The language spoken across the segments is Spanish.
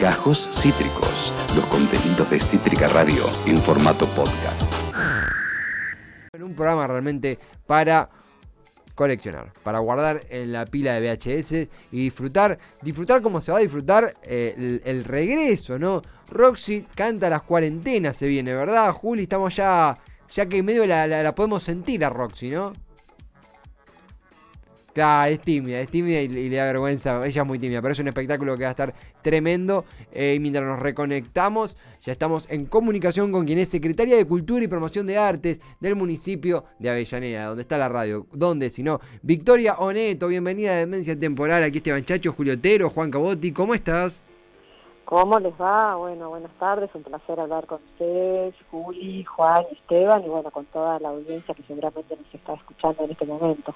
Gajos Cítricos, los contenidos de Cítrica Radio en formato podcast. Un programa realmente para coleccionar, para guardar en la pila de VHS y disfrutar, disfrutar como se va a disfrutar eh, el, regreso, ¿no? Roxy canta las cuarentenas, se viene, ¿verdad, Juli? Estamos ya, ya que en medio la podemos sentir a Roxy, ¿no? Claro, es tímida, es tímida y, le da vergüenza. Ella es muy tímida, pero es un espectáculo que va a estar tremendo. Eh, y mientras nos reconectamos, ya estamos en comunicación con quien es secretaria de Cultura y Promoción de Artes del municipio de Avellaneda, donde está la radio. ¿Dónde? Si no, Victoria Oneto, bienvenida a Demencia Temporal. Aquí Esteban Chacho, Julio Otero, Juan Cabotti. ¿Cómo estás? ¿Cómo les va? Bueno, buenas tardes, un placer hablar con ustedes, Juli, Juan, Esteban y bueno, con toda la audiencia que seguramente nos está escuchando en este momento.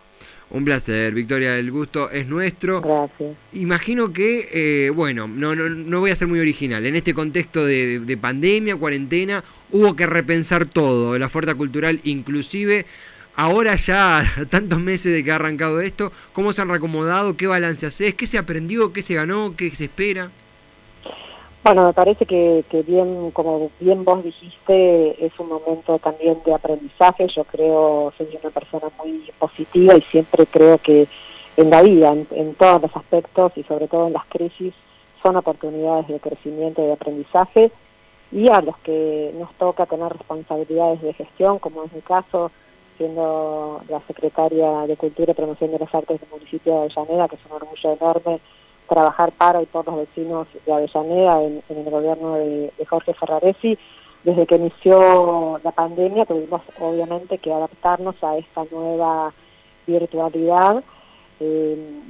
Un placer, Victoria, el gusto es nuestro. Gracias. Imagino que, eh, bueno, no, no, no voy a ser muy original, en este contexto de, de pandemia, cuarentena, hubo que repensar todo, la oferta cultural inclusive. Ahora ya, tantos meses de que ha arrancado esto, ¿cómo se han reacomodado? ¿Qué balance haces? ¿Qué se aprendió? ¿Qué se ganó? ¿Qué se espera? Bueno, me parece que, bien, como bien vos dijiste, es un momento también de aprendizaje. Yo creo, soy una persona muy positiva y siempre creo que en la vida, en, en todos los aspectos y sobre todo en las crisis, son oportunidades de crecimiento y de aprendizaje. Y a los que nos toca tener responsabilidades de gestión, como es mi caso, siendo la secretaria de Cultura y Promoción de las Artes del municipio de Avellaneda, que es un orgullo enorme trabajar para y por los vecinos de Avellaneda en, en el gobierno de, de, Jorge Ferraresi. Desde que inició la pandemia tuvimos obviamente que adaptarnos a esta nueva virtualidad. Eh,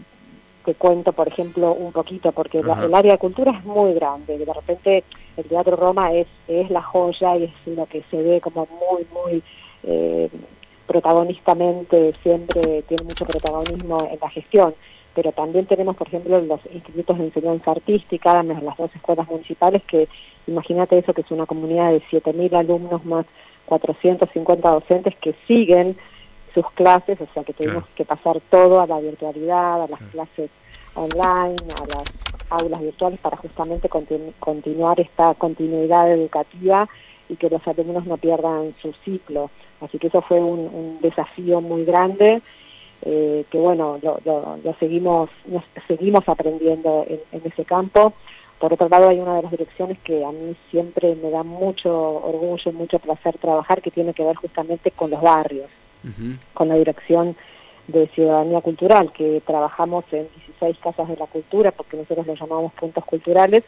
te cuento, por ejemplo, un poquito, porque la, el área de cultura es muy grande. De repente el Teatro Roma es, es la joya y es lo que se ve como muy, muy eh, protagonistamente, siempre tiene mucho protagonismo en la gestión pero también tenemos, por ejemplo, los institutos de enseñanza artística, las dos escuelas municipales, que imagínate eso, que es una comunidad de 7.000 alumnos más 450 docentes que siguen sus clases, o sea que tenemos claro. que pasar todo a la virtualidad, a las claro. clases online, a las aulas virtuales para justamente continu continuar esta continuidad educativa y que los alumnos no pierdan su ciclo. Así que eso fue un, un desafío muy grande eh, que bueno, lo, lo, lo, seguimos, nos seguimos aprendiendo en, en, ese campo. Por otro lado, hay una de las direcciones que a mí siempre me da mucho orgullo, mucho placer trabajar, que tiene que ver justamente con los barrios, uh -huh. con la dirección de Ciudadanía Cultural, que trabajamos en 16 casas de la cultura, porque nosotros lo llamamos puntos culturales,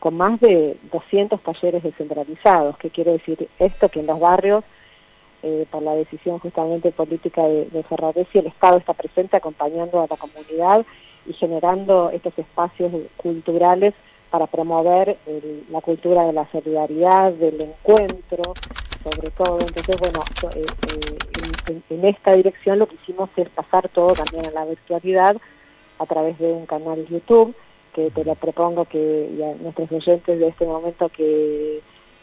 con más de 200 talleres descentralizados. ¿Qué quiere decir esto? Que en los barrios eh, por la decisión justamente política de, de Ferraresi, el Estado está presente acompañando a la comunidad y generando estos espacios culturales para promover la cultura de la solidaridad, del encuentro, sobre todo. Entonces, bueno, eh, eh, en, en, esta dirección lo que hicimos es pasar todo también a la virtualidad a través de un canal YouTube, que te lo propongo que y a nuestros oyentes de este momento que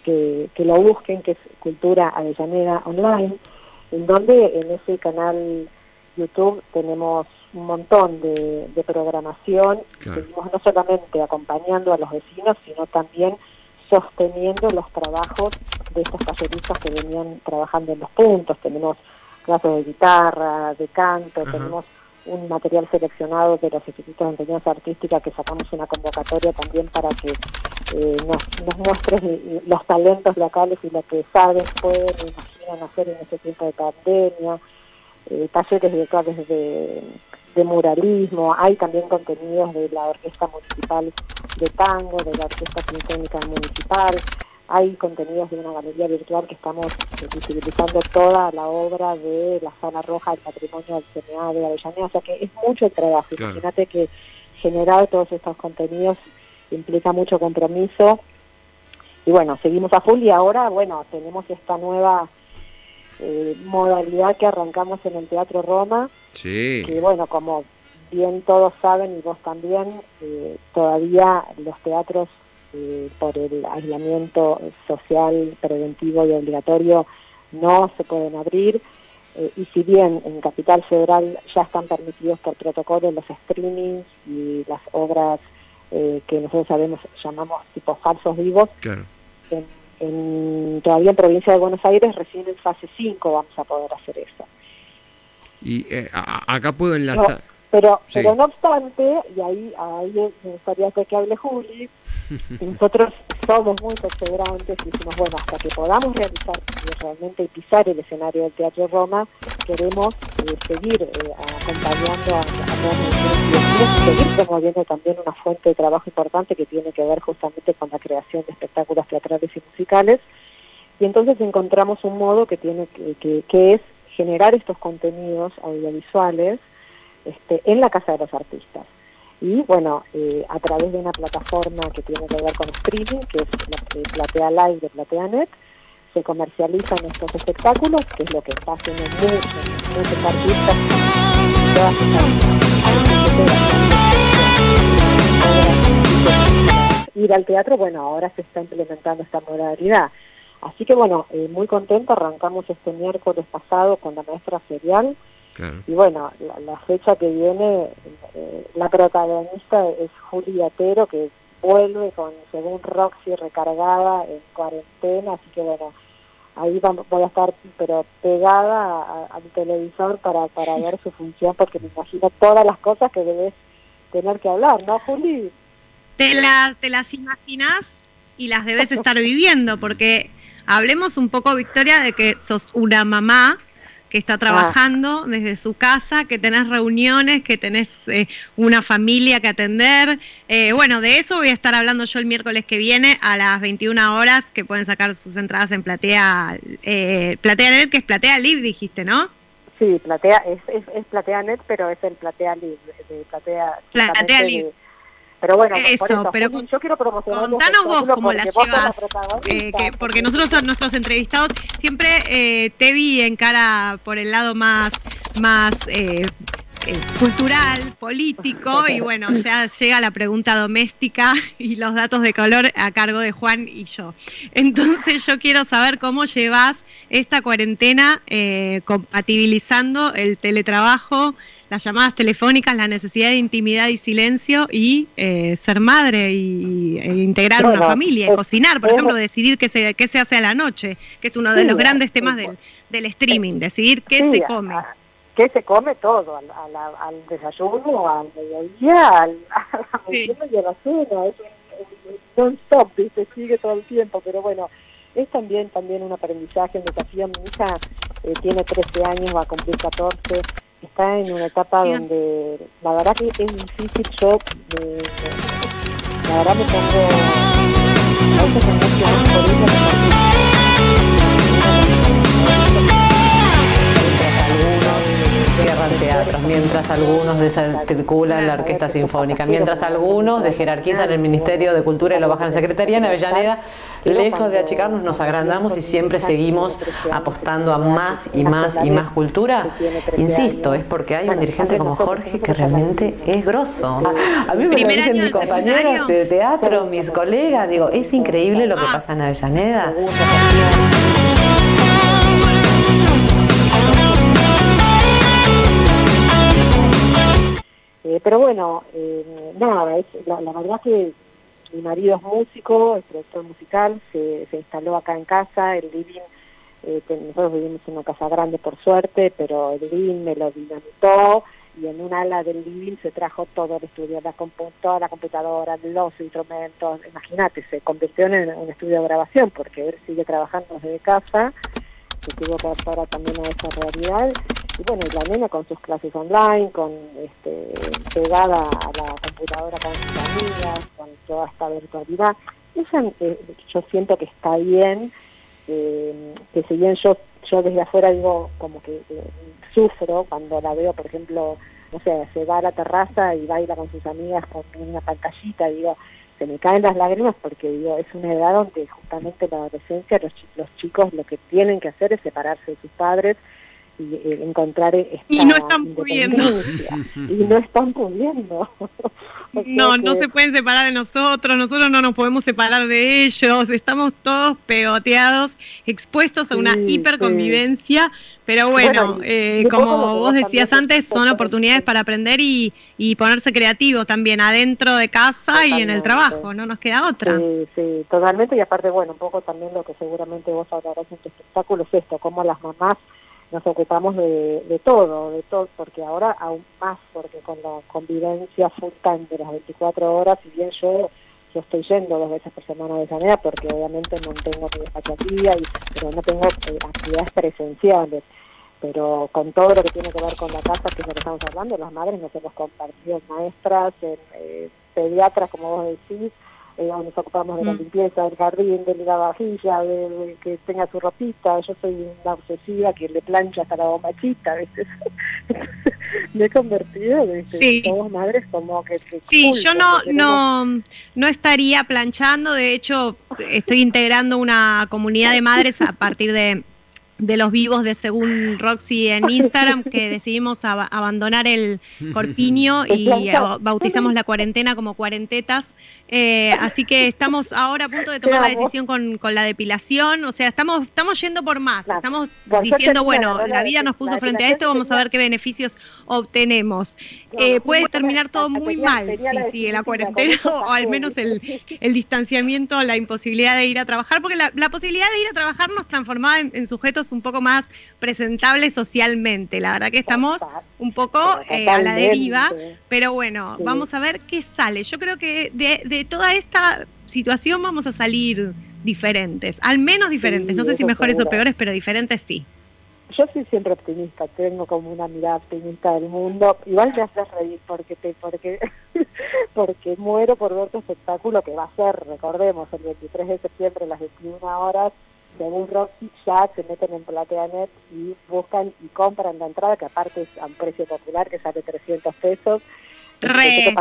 que, que, lo busquen, que es Cultura Avellaneda Online, en donde en ese canal YouTube tenemos un montón de, de programación, claro. seguimos no solamente acompañando a los vecinos, sino también sosteniendo los trabajos de estos talleristas que venían trabajando en los puntos, tenemos clases de guitarra, de canto, Ajá. tenemos un material seleccionado de los institutos de enseñanza artística que sacamos una convocatoria también para que eh, nos, nos muestres los talentos locales y lo que saben, pueden, imaginan hacer en este tiempo de pandemia, eh, talleres virtuales de, de muralismo, hay también contenidos de la Orquesta Municipal de Tango, de la Orquesta Sinfónica Municipal, hay contenidos de una galería virtual que estamos visibilizando toda la obra de la Zona Roja del Patrimonio del CNA de Avellaneda, o sea que es mucho el trabajo, claro. imagínate que generar todos estos contenidos implica mucho compromiso y bueno, seguimos a full y ahora, bueno, tenemos esta nueva eh, modalidad que arrancamos en el Teatro Roma, sí. que bueno, como bien todos saben y vos también, eh, todavía los teatros eh, por el aislamiento social preventivo y obligatorio no se pueden abrir eh, y si bien en Capital Federal ya están permitidos por protocolo los streamings y las obras eh, que nosotros sabemos, llamamos tipo falsos vivos. Claro. En, todavía en provincia de Buenos Aires, recién en fase 5 vamos a poder hacer eso. Y eh, acá puedo enlazar. Pero, pero no obstante, y ahí, ahí me gustaría que hable Juli, nosotros somos muy perseverantes y decimos, bueno, hasta que podamos realizar realmente pisar el escenario del Teatro Roma, queremos eh, seguir eh, acompañando a, a y seguir promoviendo también una fuente de trabajo importante que tiene que ver justamente con la creación de espectáculos teatrales y musicales. Y entonces encontramos un modo que, tiene que, que es generar estos contenidos audiovisuales este, en la Casa de los Artistas. Y bueno, eh, a través de una plataforma que tiene que ver con streaming, que es la Platea Live de PlateaNet, se comercializan estos espectáculos, que es lo que está haciendo muchos, muchos artistas. Ir al teatro, bueno, ahora se está implementando esta modalidad. Así que bueno, eh, muy contento, arrancamos este miércoles pasado con la maestra serial, y bueno, la, fecha que viene, eh, la protagonista es Julia Atero, que vuelve con, según Roxy, recargada en cuarentena, así que bueno, ahí voy a estar pero pegada al televisor para, para ver su función, porque me imagino todas las cosas que debes tener que hablar, ¿no, Juli? Te, la, te las imaginas y las debes estar viviendo, porque hablemos un poco, Victoria, de que sos una mamá que está trabajando desde su casa, que tenés reuniones, que tenés eh, una familia que atender. Eh, bueno, de eso voy a estar hablando yo el miércoles que viene a las 21 horas, que pueden sacar sus entradas en Platea, eh, Platea Net, que es Platea Live, dijiste, ¿no? Sí, Platea, es, es, es Platea Net, pero es el Platea Live, de Platea, Platea Live. Pero bueno, eso, pero yo quiero promocionar contanos vos cómo la llevas, eh, porque nosotros nuestros entrevistados siempre eh, te vi en cara por el lado más más eh, eh, cultural, político y bueno, ya llega la pregunta doméstica y los datos de color a cargo de Juan y yo. Entonces yo quiero saber cómo llevas esta cuarentena compatibilizando el teletrabajo las llamadas telefónicas, la necesidad de intimidad y silencio y eh, ser madre y, e integrar una familia, y cocinar, por ejemplo, decidir qué se, qué se hace a la noche, que es uno de los grandes temas del, del streaming, decidir qué se come. ¿Qué se come todo? Al, al, desayuno, al mediodía, al, a la y a la cena. Es un, non-stop, se sigue todo el tiempo, pero bueno, es también también un aprendizaje, un desafío. Mi hija eh, tiene 13 años, va a cumplir 14 está en una etapa donde la verdad que es difícil yo de, la verdad me pongo a veces teatros, mientras algunos desarticulan la orquesta sinfónica, mientras algunos jerarquizan el Ministerio de Cultura y lo bajan a Secretaría en Avellaneda, lejos de achicarnos, nos agrandamos y siempre seguimos apostando a más y más y más cultura. Insisto, es porque hay un dirigente como Jorge que realmente es grosso. A mí me lo dicen mis compañeros de teatro, mis colegas, digo, es increíble lo que pasa en Avellaneda. Pero bueno, eh, nada, la, verdad que mi marido es músico, es productor musical, se, se instaló acá en casa, el living, eh, nosotros vivimos en una casa grande por suerte, pero el living me lo dinamitó y en un ala del living se trajo todo el estudio, la toda la computadora, los instrumentos, imagínate, se convirtió en un estudio de grabación porque él sigue trabajando desde casa, se tuvo que adaptar también a esa realidad y bueno, y la nena con sus clases online, con este, pegada a la computadora con sus amigas, con toda esta virtualidad. Ella, eh, yo siento que está bien, eh, que si bien yo, yo desde afuera digo como que eh, sufro cuando la veo, por ejemplo, no sé, se va a la terraza y baila con sus amigas con una pantallita, digo, se me caen las lágrimas porque digo, es una edad donde justamente la adolescencia, los, los chicos lo que tienen que hacer es separarse de sus padres, y eh, encontrar esta y no están pudiendo y no están pudiendo no no se pueden separar de nosotros nosotros no nos podemos separar de ellos estamos todos pegoteados expuestos a una hiperconvivencia Pero bueno, eh, como vos decías antes, son oportunidades para aprender y, y ponerse creativos también adentro de casa y en el trabajo, no nos queda otra. Sí, sí, totalmente. Y aparte, bueno, un poco también lo que seguramente vos hablarás en tu espectáculo es esto, cómo las mamás nos ocupamos de, todo, de todo, porque ahora aún más, porque con la convivencia full time de las 24 horas, si bien yo yo estoy yendo dos veces por semana de manera porque obviamente no tengo mi despacho y, pero no tengo eh, actividades presenciales. Pero con todo lo que tiene que ver con la casa, que es lo que estamos hablando, las madres nos hemos compartido maestras, eh, pediatras, como vos decís, eh, nos ocupamos de la mm. limpieza del jardín, de la vajilla, de, que tenga su ropita. Yo soy una obsesiva que le plancha hasta la bombachita, ¿viste? me he convertido en sí. madres como que... sí, yo no, no, no estaría planchando, de hecho estoy integrando una comunidad de madres a partir de de los vivos de Según Roxy en Instagram que decidimos abandonar el corpiño y bautizamos la cuarentena como cuarentetas eh, así que estamos ahora a punto de tomar la decisión con, con, la depilación, o sea, estamos, estamos yendo por más, estamos diciendo, bueno, la vida nos puso frente a esto, vamos a ver qué beneficios obtenemos. Eh, puede terminar todo muy mal si sigue la cuarentena o al menos el, el, distanciamiento, la imposibilidad de ir a trabajar, porque la, la posibilidad de ir a trabajar nos transformaba en, sujetos un poco más presentables socialmente. La verdad que estamos un poco eh, a la deriva, pero bueno, vamos a ver qué sale. Yo creo que de de toda esta situación vamos a salir diferentes, al menos diferentes, no sé si mejores o peores, pero diferentes sí. Yo soy siempre optimista, tengo como una mirada optimista del mundo. Igual me haces reír porque te, porque porque muero por ver tu espectáculo que va a ser, recordemos, el 23 de septiembre a las 21 horas, según Roxy ya se meten en PlateaNet y buscan y compran la entrada, que aparte es a un precio popular que sale 300 pesos Re,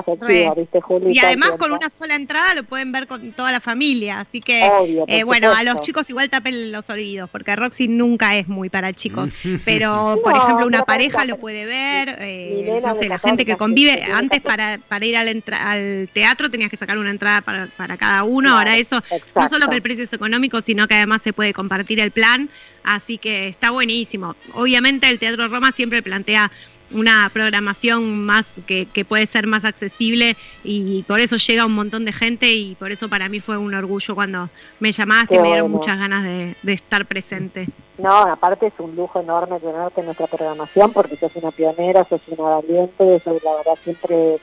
y además con una sola entrada lo pueden ver con toda la familia, así que eh, bueno, a los chicos igual tapen los oídos, porque Roxy nunca es muy para chicos, pero por ejemplo una pareja lo puede ver, eh, no sé, la gente que convive, antes para, para ir al, al teatro tenías que sacar una entrada para, para cada uno, ahora eso, no solo que el precio es económico, sino que además se puede compartir el plan, así que está buenísimo. Obviamente el Teatro Roma siempre plantea una programación más que, que, puede ser más accesible y por eso llega un montón de gente y por eso para mí fue un orgullo cuando me llamaste y me dieron muchas ganas de, estar presente. No, aparte es un lujo enorme tenerte en nuestra programación porque sos una pionera, sos una valiente, eso la verdad siempre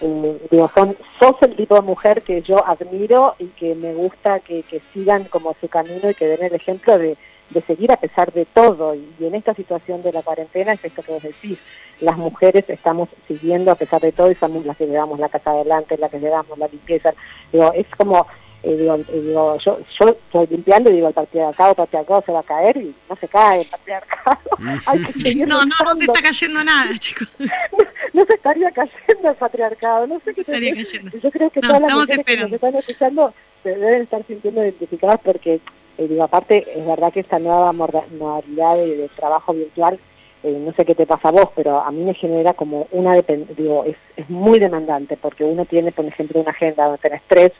eh, digo, son, sos el tipo de mujer que yo admiro y que me gusta que, que sigan como su camino y que den el ejemplo de de seguir a pesar de todo. Y, en esta situación de la cuarentena es esto que vos decís, las mujeres estamos siguiendo a pesar de todo y somos las que llevamos la casa adelante, las que llevamos la limpieza. Digo, es como, eh, digo, eh, digo, yo, yo estoy limpiando y digo, el patriarcado, el patriarcado se va a caer y no se cae el patriarcado. no, no, no se está cayendo nada, chicos. no, se estaría cayendo el patriarcado, no sé qué estaría cayendo. Yo creo que todas las mujeres que nos están escuchando se deben estar sintiendo identificadas porque eh, digo, aparte, es verdad que esta nueva modalidad de, trabajo virtual, eh, no sé qué te pasa a vos, pero a mí me genera como una digo, es, muy demandante porque uno tiene, por ejemplo, una agenda donde tenés tres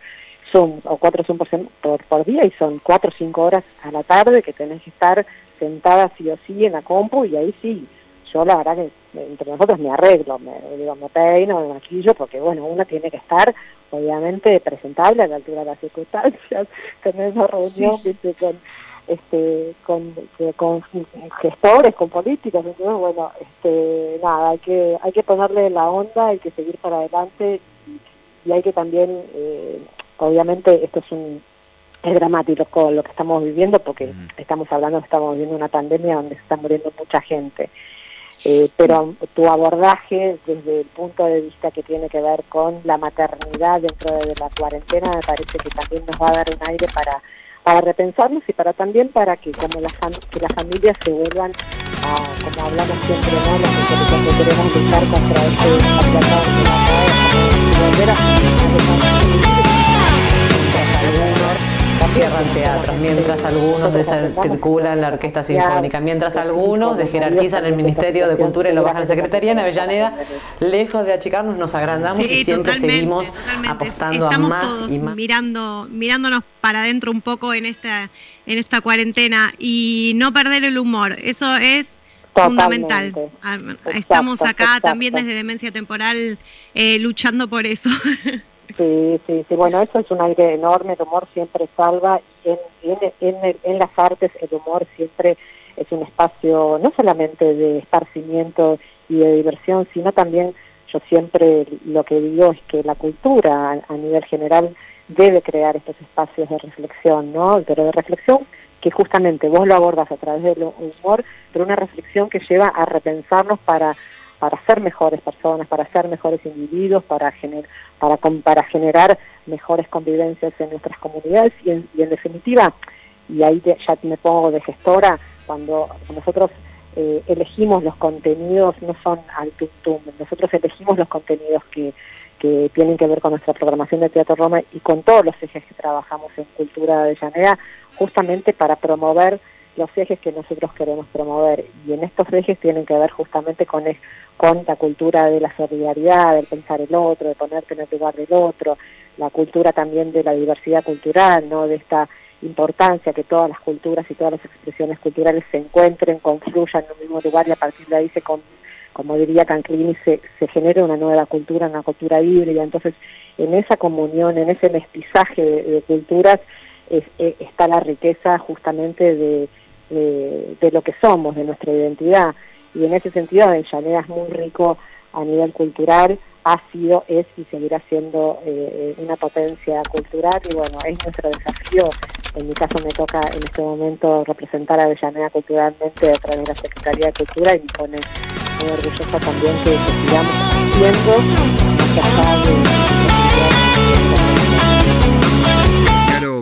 Zoom o cuatro Zoom por, por, día y son cuatro o cinco horas a la tarde que tenés que estar sentada sí o sí en la compu y ahí sí, yo la verdad que entre nosotros me arreglo, me, digo, me peino, me maquillo, porque bueno, uno tiene que estar obviamente presentable a la altura de las circunstancias, tener una reunión con este con, con gestores, con políticos, entonces bueno, este nada, hay que hay que ponerle la onda, hay que seguir para adelante y, hay que también eh, obviamente esto es un es dramático lo que estamos viviendo porque estamos hablando estamos viviendo una pandemia donde se está muriendo mucha gente eh, pero tu abordaje desde el punto de vista que tiene que ver con la maternidad dentro de la cuarentena me parece que también nos va a dar un aire para para repensarnos y para también para que como las las familias se vuelvan a, como hablamos siempre no mujeres que queremos luchar contra este volver a Cierran teatros, mientras algunos desarticulan la Orquesta Sinfónica, mientras algunos desjerarquizan el Ministerio de Cultura y lo bajan a la Secretaría en Avellaneda, lejos de achicarnos, nos agrandamos y siempre seguimos apostando a más y más. Mirando, mirándonos para adentro un poco en esta, en esta cuarentena y no perder el humor. Eso es fundamental. Ah, estamos acá también desde Demencia Temporal eh, luchando por eso. Sí, sí, sí, bueno, eso es un aire enorme, el humor siempre salva, y en, en, en, las artes el humor siempre es un espacio no solamente de esparcimiento y de diversión, sino también yo siempre lo que digo es que la cultura a, nivel general debe crear estos espacios de reflexión, ¿no? Pero de reflexión que justamente vos lo abordas a través del humor, pero una reflexión que lleva a repensarnos para, para ser mejores personas, para ser mejores individuos, para, gener, para, generar mejores convivencias en nuestras comunidades y en, y en definitiva, y ahí ya me pongo de gestora, cuando nosotros eh, elegimos los contenidos, no son al tum nosotros elegimos los contenidos que, que tienen que ver con nuestra programación de Teatro Roma y con todos los ejes que trabajamos en Cultura de Llanera, justamente para promover los ejes que nosotros queremos promover. Y en estos ejes tienen que ver justamente con, con la cultura de la solidaridad, del pensar el otro, de ponerte en el lugar del otro, la cultura también de la diversidad cultural, ¿no? de esta importancia que todas las culturas y todas las expresiones culturales se encuentren, confluyan en un mismo lugar y a partir de ahí se, como diría Canclini, se, se genere una nueva cultura, una cultura híbrida. Entonces, en esa comunión, en ese mestizaje de, culturas, e, está la riqueza justamente de, de, lo que somos, de nuestra identidad. Y en ese sentido, Avellaneda es muy rico a nivel cultural, ha sido, es y seguirá siendo eh, una potencia cultural. Y bueno, es nuestro desafío. En mi caso me toca en este momento representar a Avellaneda culturalmente a través de la Secretaría de Cultura y me pone muy orgullosa también que, sigamos haciendo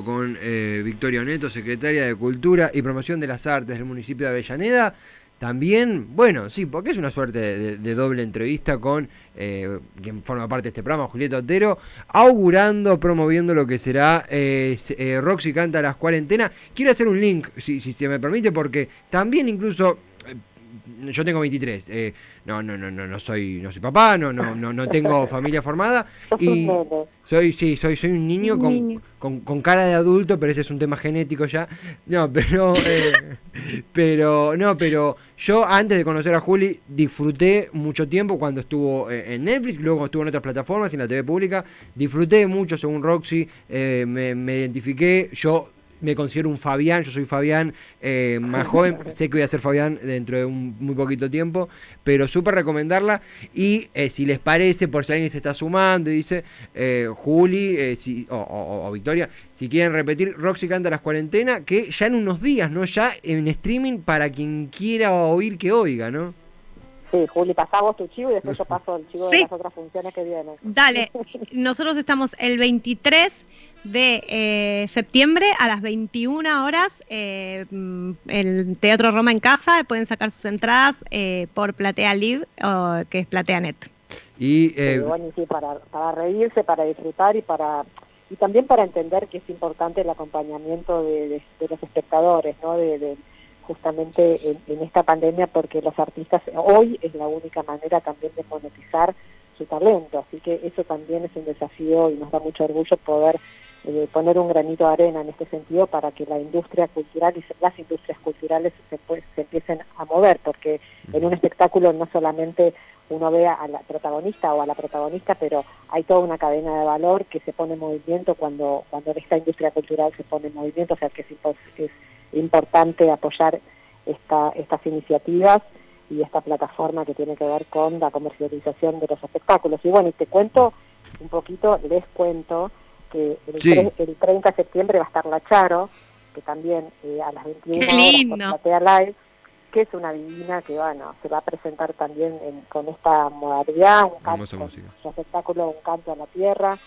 Con eh, Victoria Neto, secretaria de Cultura y Promoción de las Artes del municipio de Avellaneda. También, bueno, sí, porque es una suerte de, doble entrevista con eh, quien forma parte de este programa, Julieta Otero, augurando, promoviendo lo que será eh, eh, Roxy Canta las cuarentenas. Quiero hacer un link, si, si se me permite, porque también incluso yo tengo 23, eh, no, no, no, no, no soy, no soy papá, no, no, no, no tengo familia formada y soy, sí, soy, soy un niño con, con, con, cara de adulto, pero ese es un tema genético ya. No, pero, eh, pero, no, pero yo antes de conocer a Juli disfruté mucho tiempo cuando estuvo eh, en Netflix, luego estuvo en otras plataformas, en la TV pública, disfruté mucho según Roxy, me, me identifiqué, yo me considero un Fabián, yo soy Fabián eh, más joven, sé que voy a ser Fabián dentro de un muy poquito tiempo, pero súper recomendarla y eh, si les parece, por si alguien se está sumando y dice, eh, Juli si, o, Victoria, si quieren repetir, Roxy canta las cuarentenas, que ya en unos días, ¿no? Ya en streaming para quien quiera oír que oiga, ¿no? Sí, Juli, pasamos tu chivo y después yo paso el chivo de las otras funciones que vienen. Dale, nosotros estamos el 23 de eh, septiembre a las 21 horas eh, el Teatro Roma en casa. Pueden sacar sus entradas eh, por Platea Live, o, que es PlateaNet. Y, bueno, sí, para, para reírse, para disfrutar y para y también para entender que es importante el acompañamiento de, los espectadores, ¿no? De, justamente en, en, esta pandemia, porque los artistas hoy es la única manera también de monetizar su talento, así que eso también es un desafío y nos da mucho orgullo poder eh, poner un granito de arena en este sentido para que la industria cultural y las industrias culturales se, pues, se empiecen a mover, porque en un espectáculo no solamente uno ve a la protagonista o a la protagonista, pero hay toda una cadena de valor que se pone en movimiento cuando, cuando esta industria cultural se pone en movimiento, o sea que es, es importante apoyar esta, estas iniciativas y esta plataforma que tiene que ver con la comercialización de los espectáculos. Y bueno, y te cuento un poquito, les cuento que el, 30 de septiembre va a estar la Charo, que también eh, a las 21 horas por Live, que es una divina que bueno, se va a presentar también con esta modalidad, un canto, un espectáculo, un canto a la tierra.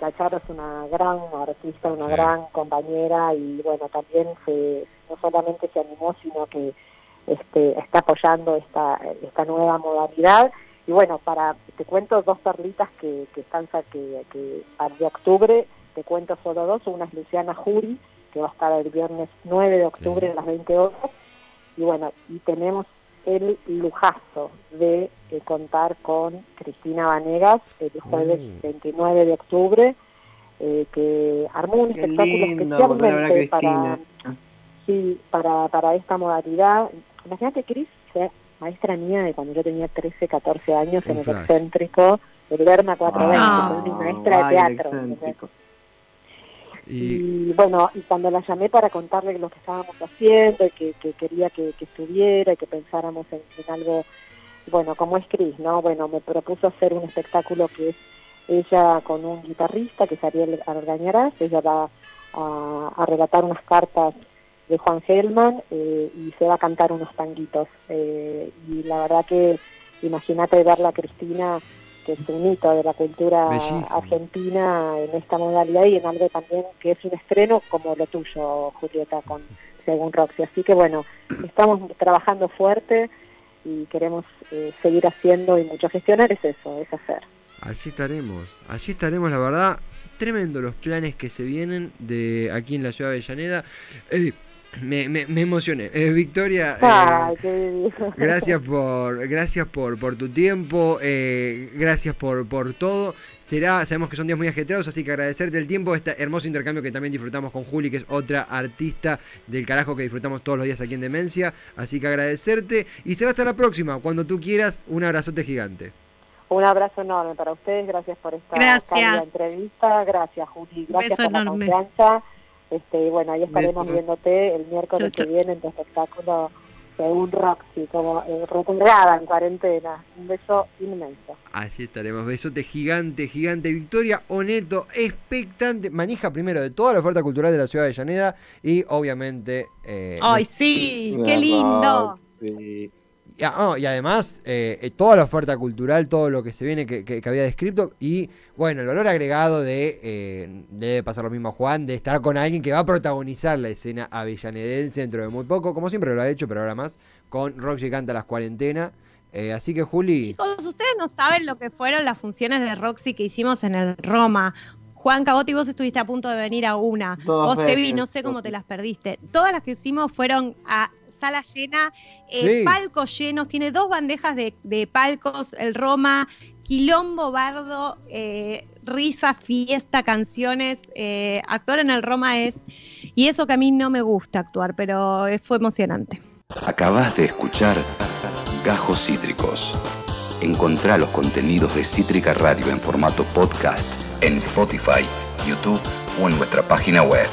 La Charo es una gran artista, una gran compañera y bueno, también se, no solamente se animó, sino que este, está apoyando esta, esta nueva modalidad y bueno, para te cuento dos perlitas que, que están que, que de octubre, te cuento solo dos, una es Luciana Jury, que va a estar el viernes 9 de octubre a las 20 horas, y bueno, y tenemos el lujazo de eh, contar con Cristina Vanegas el jueves 29 mm. de octubre, eh, que armó un espectáculo especialmente para, sí, para, para esta modalidad. Imagínate, Cris, maestra mía de cuando yo tenía 13, 14 años en el excéntrico, el Lerma 420, ah, mi maestra de teatro. Y... bueno, y cuando la llamé para contarle lo que estábamos haciendo y que, quería que, estuviera y que pensáramos en, algo, bueno, como es Cris, ¿no? Bueno, me propuso hacer un espectáculo que es ella con un guitarrista, que es Ariel Argañarás, ella va a, relatar unas cartas de Juan Gelman eh, y se va a cantar unos tanguitos. Eh, y la verdad que imagínate verla a Cristina que es un hito de la cultura argentina en esta modalidad y en algo también que es un estreno como lo tuyo, Julieta, con según Roxy. Así que bueno, estamos trabajando fuerte y queremos eh, seguir haciendo y mucho gestionar es eso, es hacer. Allí estaremos, allí estaremos, la verdad, tremendo los planes que se vienen de aquí en la ciudad de Avellaneda. Eh, me, me, me, emocioné. Eh, Victoria, eh, gracias por gracias por, por tu tiempo, eh, gracias por, por todo. Será, sabemos que son días muy ajetreados, así que agradecerte el tiempo, este hermoso intercambio que también disfrutamos con Juli, que es otra artista del carajo que disfrutamos todos los días aquí en Demencia. Así que agradecerte y será hasta la próxima, cuando tú quieras, un abrazote gigante. Un abrazo enorme para ustedes, gracias por esta entrevista, gracias Juli, gracias por la confianza este, bueno, ahí estaremos viéndote el miércoles que viene en tu espectáculo según Roxy, como eh, en cuarentena. Un beso inmenso. Allí estaremos. Besote gigante, gigante. Victoria Oneto, expectante. Manija primero de toda la oferta cultural de la ciudad de Llaneda y obviamente... Eh, ¡Ay, sí! ¡Qué lindo! Ah, y además, eh, eh, toda la oferta cultural, todo lo que se viene que, había descrito. Y bueno, el valor agregado de, eh, debe pasar lo mismo a Juan, de estar con alguien que va a protagonizar la escena avellanedense dentro de muy poco, como siempre lo ha hecho, pero ahora más, con Roxy Canta las cuarentenas. así que Juli... Chicos, ustedes no saben lo que fueron las funciones de Roxy que hicimos en el Roma. Juan Cabotti, vos estuviste a punto de venir a una. vos te vi, no sé cómo te las perdiste. Todas las que hicimos fueron a sala llena, eh, palcos llenos, tiene dos bandejas de, palcos, el Roma, quilombo, bardo, eh, risa, fiesta, canciones. Eh, actuar en el Roma es, y eso que a mí no me gusta actuar, pero fue emocionante. Acabas de escuchar Gajos Cítricos. Encontrá los contenidos de Cítrica Radio en formato podcast en Spotify, YouTube o en nuestra página web.